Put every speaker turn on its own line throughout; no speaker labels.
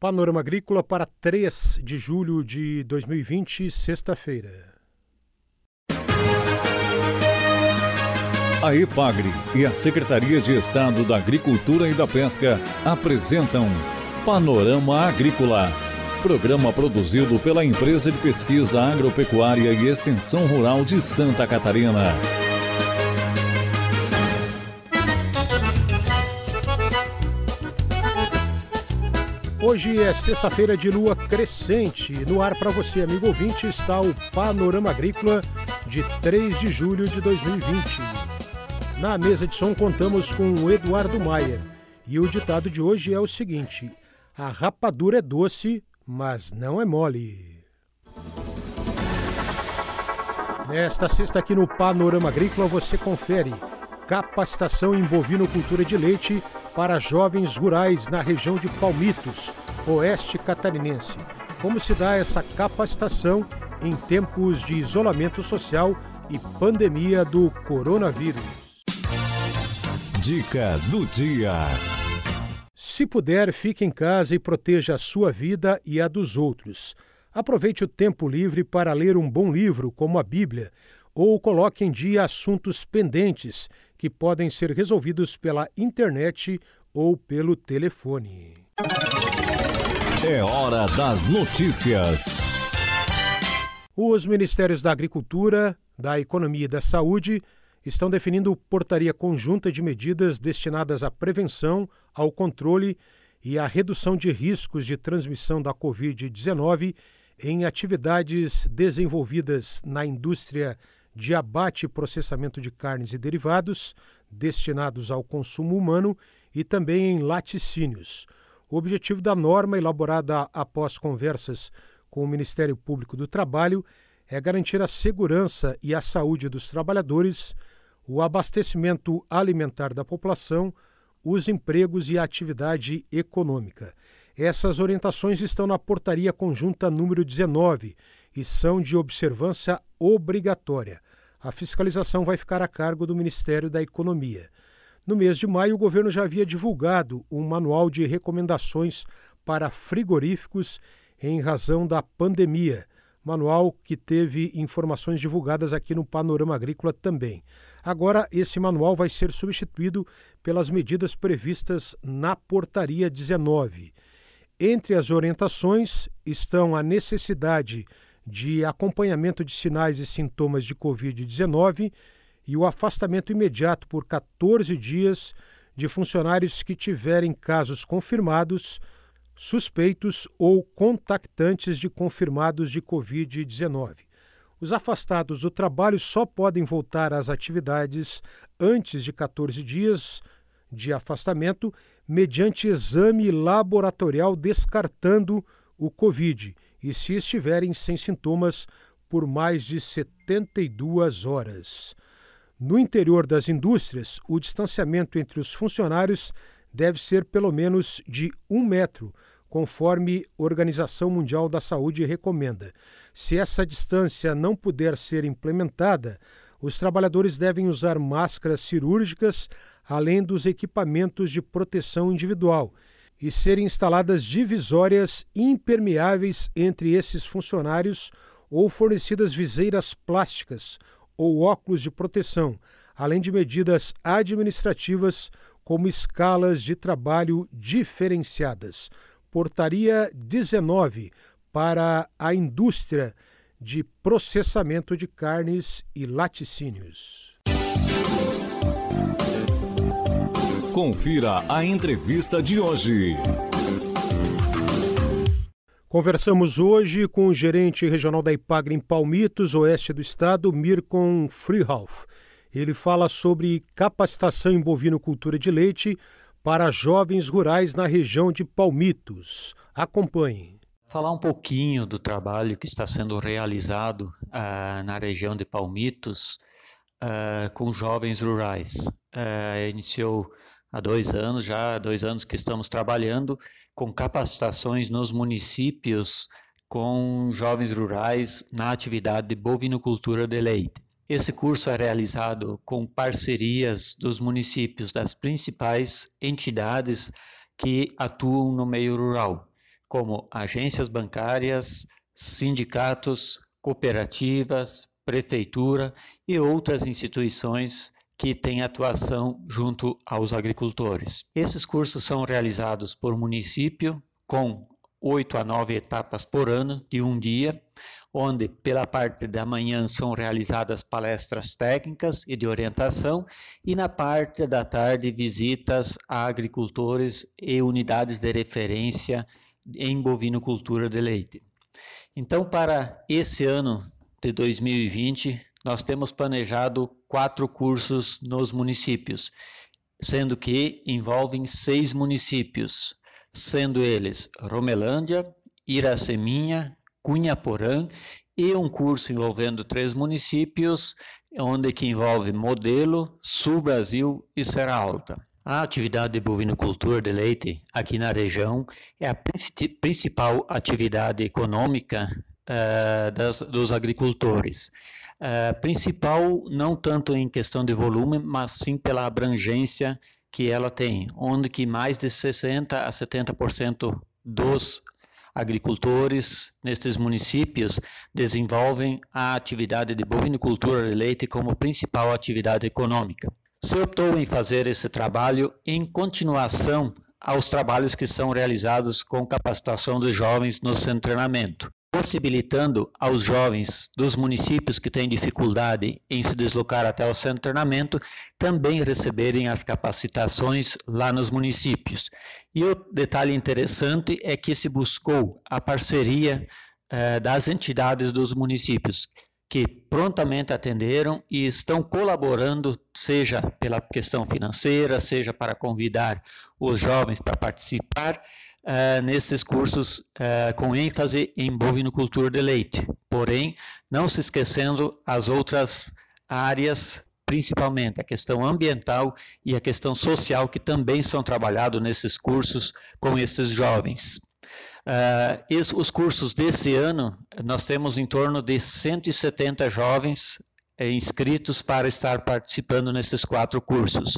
Panorama Agrícola para 3 de julho de 2020, sexta-feira.
A EPAGRE e a Secretaria de Estado da Agricultura e da Pesca apresentam Panorama Agrícola, programa produzido pela Empresa de Pesquisa Agropecuária e Extensão Rural de Santa Catarina.
Hoje é sexta-feira de lua crescente. No ar para você, amigo ouvinte, está o Panorama Agrícola de 3 de julho de 2020. Na mesa de som contamos com o Eduardo Maier. E o ditado de hoje é o seguinte: A rapadura é doce, mas não é mole. Nesta sexta aqui no Panorama Agrícola você confere capacitação em bovinocultura de leite para jovens rurais na região de Palmitos, oeste catarinense. Como se dá essa capacitação em tempos de isolamento social e pandemia do coronavírus?
Dica do dia.
Se puder, fique em casa e proteja a sua vida e a dos outros. Aproveite o tempo livre para ler um bom livro, como a Bíblia, ou coloque em dia assuntos pendentes que podem ser resolvidos pela internet ou pelo telefone.
É hora das notícias.
Os Ministérios da Agricultura, da Economia e da Saúde estão definindo portaria conjunta de medidas destinadas à prevenção, ao controle e à redução de riscos de transmissão da Covid-19 em atividades desenvolvidas na indústria de abate e processamento de carnes e derivados destinados ao consumo humano e também em laticínios. O objetivo da norma, elaborada após conversas com o Ministério Público do Trabalho, é garantir a segurança e a saúde dos trabalhadores, o abastecimento alimentar da população, os empregos e a atividade econômica. Essas orientações estão na Portaria Conjunta número 19 e são de observância obrigatória a fiscalização vai ficar a cargo do Ministério da Economia. No mês de maio, o governo já havia divulgado um manual de recomendações para frigoríficos em razão da pandemia. Manual que teve informações divulgadas aqui no Panorama Agrícola também. Agora, esse manual vai ser substituído pelas medidas previstas na Portaria 19. Entre as orientações estão a necessidade de acompanhamento de sinais e sintomas de Covid-19 e o afastamento imediato por 14 dias de funcionários que tiverem casos confirmados, suspeitos ou contactantes de confirmados de Covid-19. Os afastados do trabalho só podem voltar às atividades antes de 14 dias de afastamento mediante exame laboratorial descartando o Covid e se estiverem sem sintomas por mais de 72 horas. No interior das indústrias, o distanciamento entre os funcionários deve ser pelo menos de um metro, conforme a Organização Mundial da Saúde recomenda. Se essa distância não puder ser implementada, os trabalhadores devem usar máscaras cirúrgicas, além dos equipamentos de proteção individual e serem instaladas divisórias impermeáveis entre esses funcionários ou fornecidas viseiras plásticas ou óculos de proteção, além de medidas administrativas como escalas de trabalho diferenciadas. Portaria 19 para a indústria de processamento de carnes e laticínios.
Confira a entrevista de hoje.
Conversamos hoje com o gerente regional da Ipagre em Palmitos, oeste do estado, Mirkon Freehoff. Ele fala sobre capacitação em bovinocultura de leite para jovens rurais na região de Palmitos. Acompanhe.
Falar um pouquinho do trabalho que está sendo realizado uh, na região de Palmitos uh, com jovens rurais. Uh, iniciou há dois anos, já há dois anos que estamos trabalhando com capacitações nos municípios com jovens rurais na atividade de bovinocultura de leite. Esse curso é realizado com parcerias dos municípios das principais entidades que atuam no meio rural, como agências bancárias, sindicatos, cooperativas, prefeitura e outras instituições que têm atuação junto aos agricultores. Esses cursos são realizados por município com oito a nove etapas por ano de um dia, onde pela parte da manhã são realizadas palestras técnicas e de orientação e na parte da tarde visitas a agricultores e unidades de referência em bovinocultura de leite. Então, para esse ano de 2020, nós temos planejado quatro cursos nos municípios, sendo que envolvem seis municípios, sendo eles Romelândia, Iraceminha, Cunhaporã e um curso envolvendo três municípios, onde que envolve Modelo, Sul Brasil e Serra Alta. A atividade de bovinocultura de leite aqui na região é a principal atividade econômica uh, das, dos agricultores. Uh, principal não tanto em questão de volume, mas sim pela abrangência que ela tem, onde que mais de 60 a 70% dos agricultores nestes municípios desenvolvem a atividade de bovinocultura de leite como principal atividade econômica. Se optou em fazer esse trabalho em continuação aos trabalhos que são realizados com capacitação dos jovens no de treinamento, possibilitando aos jovens dos municípios que têm dificuldade em se deslocar até o centro de treinamento também receberem as capacitações lá nos municípios. E o detalhe interessante é que se buscou a parceria eh, das entidades dos municípios, que prontamente atenderam e estão colaborando, seja pela questão financeira, seja para convidar os jovens para participar uh, nesses cursos uh, com ênfase em bovinocultura de leite. Porém, não se esquecendo as outras áreas, principalmente a questão ambiental e a questão social, que também são trabalhados nesses cursos com esses jovens. Uh, os cursos desse ano, nós temos em torno de 170 jovens inscritos para estar participando nesses quatro cursos.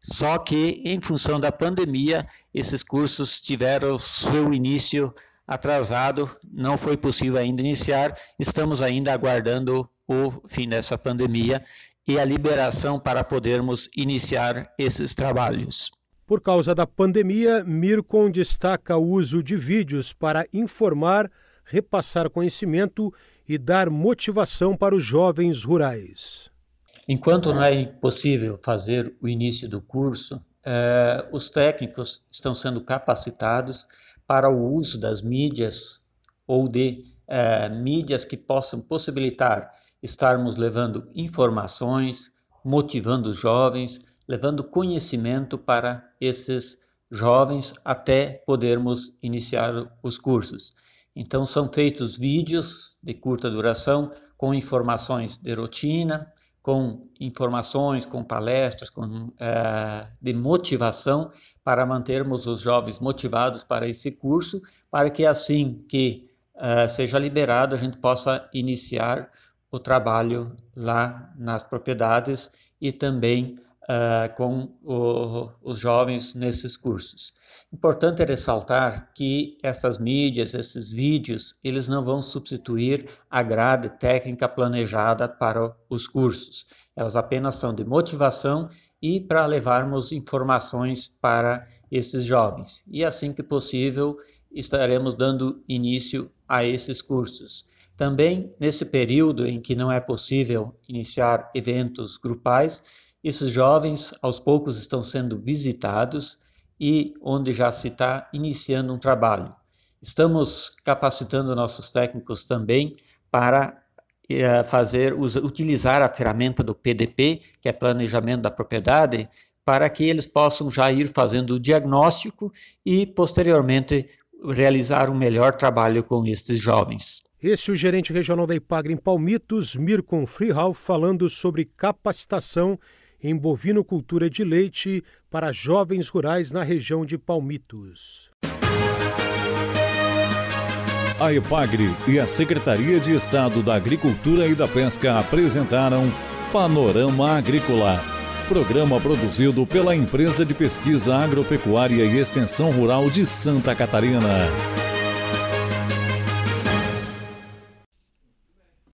Só que, em função da pandemia, esses cursos tiveram seu início atrasado, não foi possível ainda iniciar, estamos ainda aguardando o fim dessa pandemia e a liberação para podermos iniciar esses trabalhos.
Por causa da pandemia, Mircon destaca o uso de vídeos para informar, repassar conhecimento e dar motivação para os jovens rurais.
Enquanto não é possível fazer o início do curso, eh, os técnicos estão sendo capacitados para o uso das mídias ou de eh, mídias que possam possibilitar estarmos levando informações, motivando os jovens, levando conhecimento para esses jovens até podermos iniciar os cursos. Então, são feitos vídeos de curta duração com informações de rotina, com informações, com palestras, com, uh, de motivação para mantermos os jovens motivados para esse curso, para que assim que uh, seja liberado a gente possa iniciar o trabalho lá nas propriedades e também uh, com o, os jovens nesses cursos. Importante é ressaltar que essas mídias, esses vídeos, eles não vão substituir a grade técnica planejada para os cursos. Elas apenas são de motivação e para levarmos informações para esses jovens. E assim que possível, estaremos dando início a esses cursos. Também nesse período em que não é possível iniciar eventos grupais, esses jovens, aos poucos, estão sendo visitados e onde já se está iniciando um trabalho. Estamos capacitando nossos técnicos também para eh, fazer utilizar a ferramenta do PDP, que é Planejamento da Propriedade, para que eles possam já ir fazendo o diagnóstico e posteriormente realizar um melhor trabalho com estes jovens.
Esse é o gerente regional da Ipagre em Palmitos, Mircon Freehal, falando sobre capacitação em bovinocultura de leite para jovens rurais na região de Palmitos.
A EPAGRE e a Secretaria de Estado da Agricultura e da Pesca apresentaram Panorama Agrícola, programa produzido pela Empresa de Pesquisa Agropecuária e Extensão Rural de Santa Catarina.